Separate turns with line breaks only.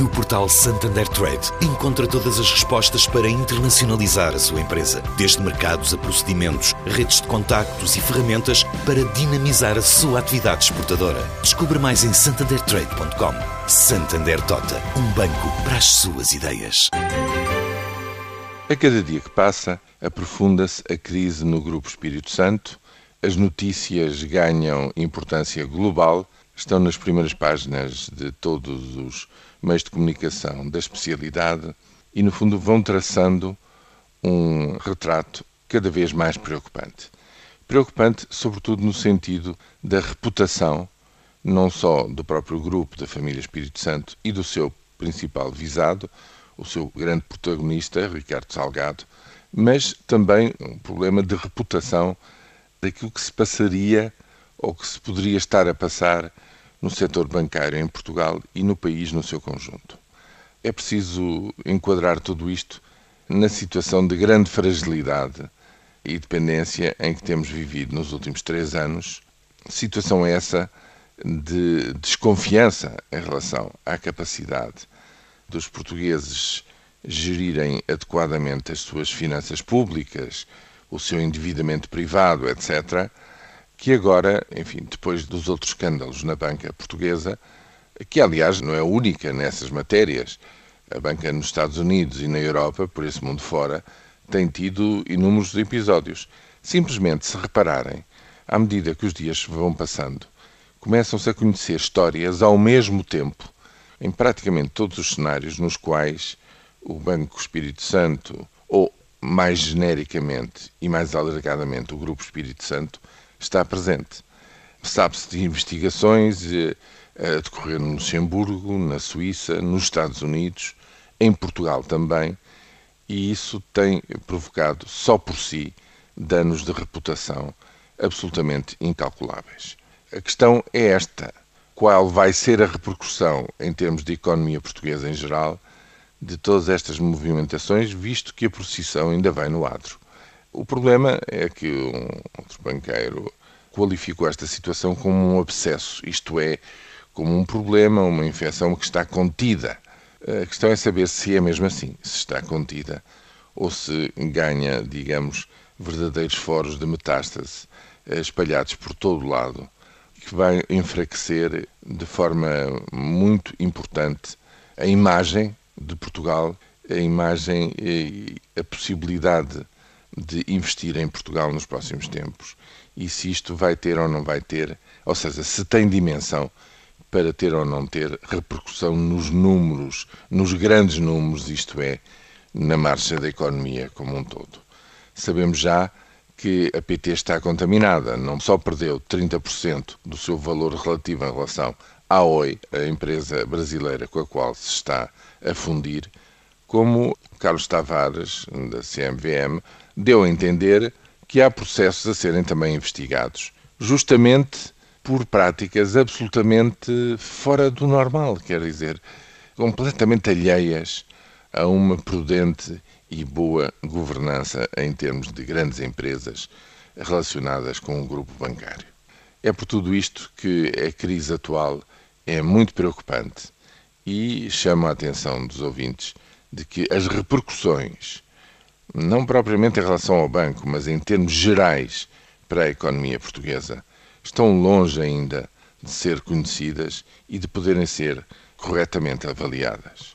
No portal Santander Trade, encontra todas as respostas para internacionalizar a sua empresa, desde mercados a procedimentos, redes de contactos e ferramentas para dinamizar a sua atividade exportadora. Descubra mais em santandertrade.com. Santander Tota, um banco para as suas ideias.
A cada dia que passa, aprofunda-se a crise no Grupo Espírito Santo, as notícias ganham importância global, estão nas primeiras páginas de todos os meios de comunicação da especialidade e, no fundo, vão traçando um retrato cada vez mais preocupante. Preocupante, sobretudo, no sentido da reputação, não só do próprio grupo da família Espírito Santo e do seu principal visado, o seu grande protagonista, Ricardo Salgado, mas também um problema de reputação daquilo que se passaria ou que se poderia estar a passar no setor bancário em Portugal e no país no seu conjunto. É preciso enquadrar tudo isto na situação de grande fragilidade e dependência em que temos vivido nos últimos três anos, situação essa de desconfiança em relação à capacidade dos portugueses gerirem adequadamente as suas finanças públicas, o seu endividamento privado, etc., que agora, enfim, depois dos outros escândalos na banca portuguesa, que aliás não é única nessas matérias, a banca nos Estados Unidos e na Europa, por esse mundo fora, tem tido inúmeros episódios. Simplesmente, se repararem, à medida que os dias vão passando, começam-se a conhecer histórias ao mesmo tempo, em praticamente todos os cenários nos quais o Banco Espírito Santo, ou mais genericamente e mais alargadamente o Grupo Espírito Santo, está presente. Sabe-se de investigações eh, a decorrer no Luxemburgo, na Suíça, nos Estados Unidos, em Portugal também, e isso tem provocado só por si danos de reputação absolutamente incalculáveis. A questão é esta: qual vai ser a repercussão em termos de economia portuguesa em geral de todas estas movimentações, visto que a procissão ainda vai no adro? O problema é que um outro banqueiro qualificou esta situação como um abscesso, isto é, como um problema, uma infecção que está contida. A questão é saber se é mesmo assim, se está contida ou se ganha, digamos, verdadeiros foros de metástase espalhados por todo o lado, que vai enfraquecer de forma muito importante a imagem de Portugal, a imagem e a possibilidade de investir em Portugal nos próximos tempos e se isto vai ter ou não vai ter, ou seja, se tem dimensão para ter ou não ter repercussão nos números, nos grandes números, isto é, na marcha da economia como um todo. Sabemos já que a PT está contaminada, não só perdeu 30% do seu valor relativo em relação à OI, a empresa brasileira com a qual se está a fundir, como Carlos Tavares, da CMVM, deu a entender que há processos a serem também investigados, justamente por práticas absolutamente fora do normal, quer dizer, completamente alheias a uma prudente e boa governança em termos de grandes empresas relacionadas com o grupo bancário. É por tudo isto que a crise atual é muito preocupante e chama a atenção dos ouvintes de que as repercussões não propriamente em relação ao banco, mas em termos gerais para a economia portuguesa, estão longe ainda de ser conhecidas e de poderem ser corretamente avaliadas.